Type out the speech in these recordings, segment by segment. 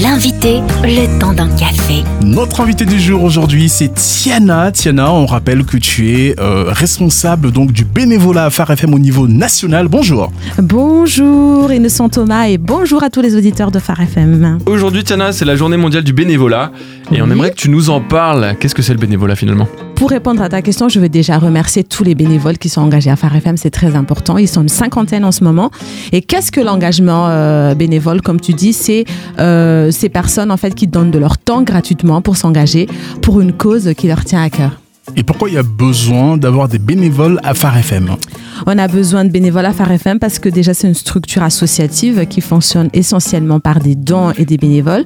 L'invité, le temps d'un café. Notre invité du jour aujourd'hui, c'est Tiana. Tiana, on rappelle que tu es euh, responsable donc du bénévolat à Phare FM au niveau national. Bonjour. Bonjour Innocent Thomas et bonjour à tous les auditeurs de Phare FM. Aujourd'hui, Tiana, c'est la journée mondiale du bénévolat et on aimerait que tu nous en parles. Qu'est-ce que c'est le bénévolat finalement? Pour répondre à ta question, je veux déjà remercier tous les bénévoles qui sont engagés à Phare FM, c'est très important. Ils sont une cinquantaine en ce moment. Et qu'est-ce que l'engagement euh, bénévole, comme tu dis, c'est euh, ces personnes en fait qui donnent de leur temps gratuitement pour s'engager pour une cause qui leur tient à cœur. Et pourquoi il y a besoin d'avoir des bénévoles à Phare FM On a besoin de bénévoles à Phare FM parce que déjà c'est une structure associative qui fonctionne essentiellement par des dons et des bénévoles.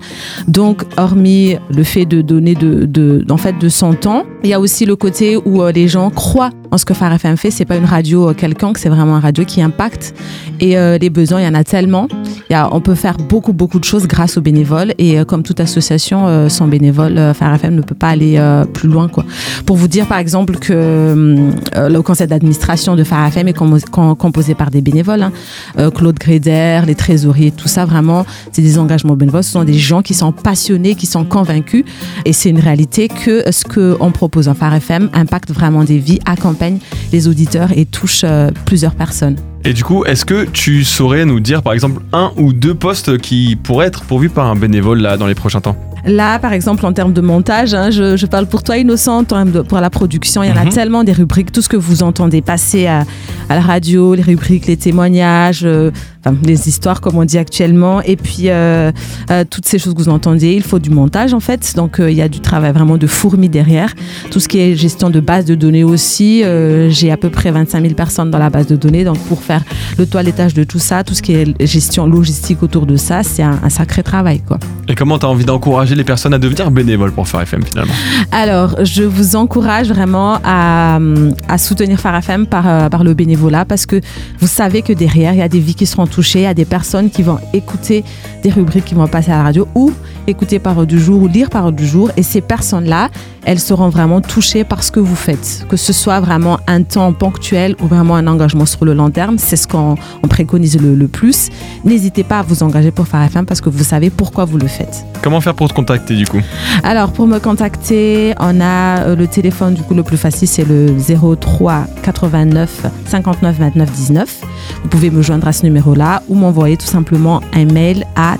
Donc hormis le fait de donner de, de, en fait, de son temps, il y a aussi le côté où euh, les gens croient en ce que Phare FM fait. C'est pas une radio euh, quelconque, c'est vraiment une radio qui impacte. Et euh, les besoins, il y en a tellement. Y a, on peut faire beaucoup beaucoup de choses grâce aux bénévoles. Et comme toute association, sans bénévoles, Phare FM ne peut pas aller plus loin. Quoi. Pour vous dire par exemple que le conseil d'administration de Phare FM est commo- com- composé par des bénévoles. hein. Euh, Claude Gréder, les trésoriers, tout ça vraiment, c'est des engagements bénévoles. Ce sont des gens qui sont passionnés, qui sont convaincus. Et c'est une réalité que ce qu'on propose en Phare FM impacte vraiment des vies, accompagne les auditeurs et touche euh, plusieurs personnes. Et du coup, est-ce que tu saurais nous dire par exemple un ou deux postes qui pourraient être pourvus par un bénévole là dans les prochains temps? Là, par exemple, en termes de montage, hein, je, je parle pour toi, Innocent, en termes de- pour la production, il y en a Mhm. tellement des rubriques, tout ce que vous entendez passer à, à la radio, les rubriques, les témoignages, euh, enfin, les histoires, comme on dit actuellement, et puis euh, euh, toutes ces choses que vous entendez. Il faut du montage, en fait, donc euh, il y a du travail vraiment de fourmi derrière. Tout ce qui est gestion de base de données aussi, j'ai à peu près 25 000 personnes dans la base de données, donc pour faire le toilettage de tout ça, tout ce qui est gestion logistique autour de ça, c'est un, un sacré travail, quoi. Et comment tu as envie d'encourager les personnes à devenir bénévoles pour faire FM finalement? Alors, je vous encourage vraiment à, à soutenir Phare FM par, par le bénévolat parce que vous savez que derrière, il y a des vies qui seront y a des personnes qui vont écouter des rubriques qui vont passer à la radio ou écouter Parole du jour ou lire Parole du jour. Et ces personnes-là, elles seront vraiment touchées par ce que vous faites. Que ce soit vraiment un temps ponctuel ou vraiment un engagement sur le long terme, c'est ce qu'on on préconise le, le plus. N'hésitez pas à vous engager pour Phare FM parce que vous savez pourquoi vous le faites. Comment faire pour te contacter du coup? Alors, pour me contacter, on a euh, le téléphone, du coup, le plus facile, c'est le 03 89 59 29 19. Vous pouvez me joindre à ce numéro-là ou m'envoyer tout simplement un mail à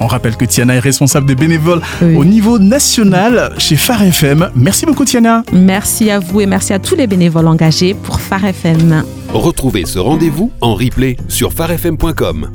On rappelle que Tiana est responsable des bénévoles Oui. au niveau national chez Phare FM. Merci beaucoup Tiana. Merci à vous et merci à tous les bénévoles engagés pour Phare FM. Retrouvez ce rendez-vous en replay sur farfm.com.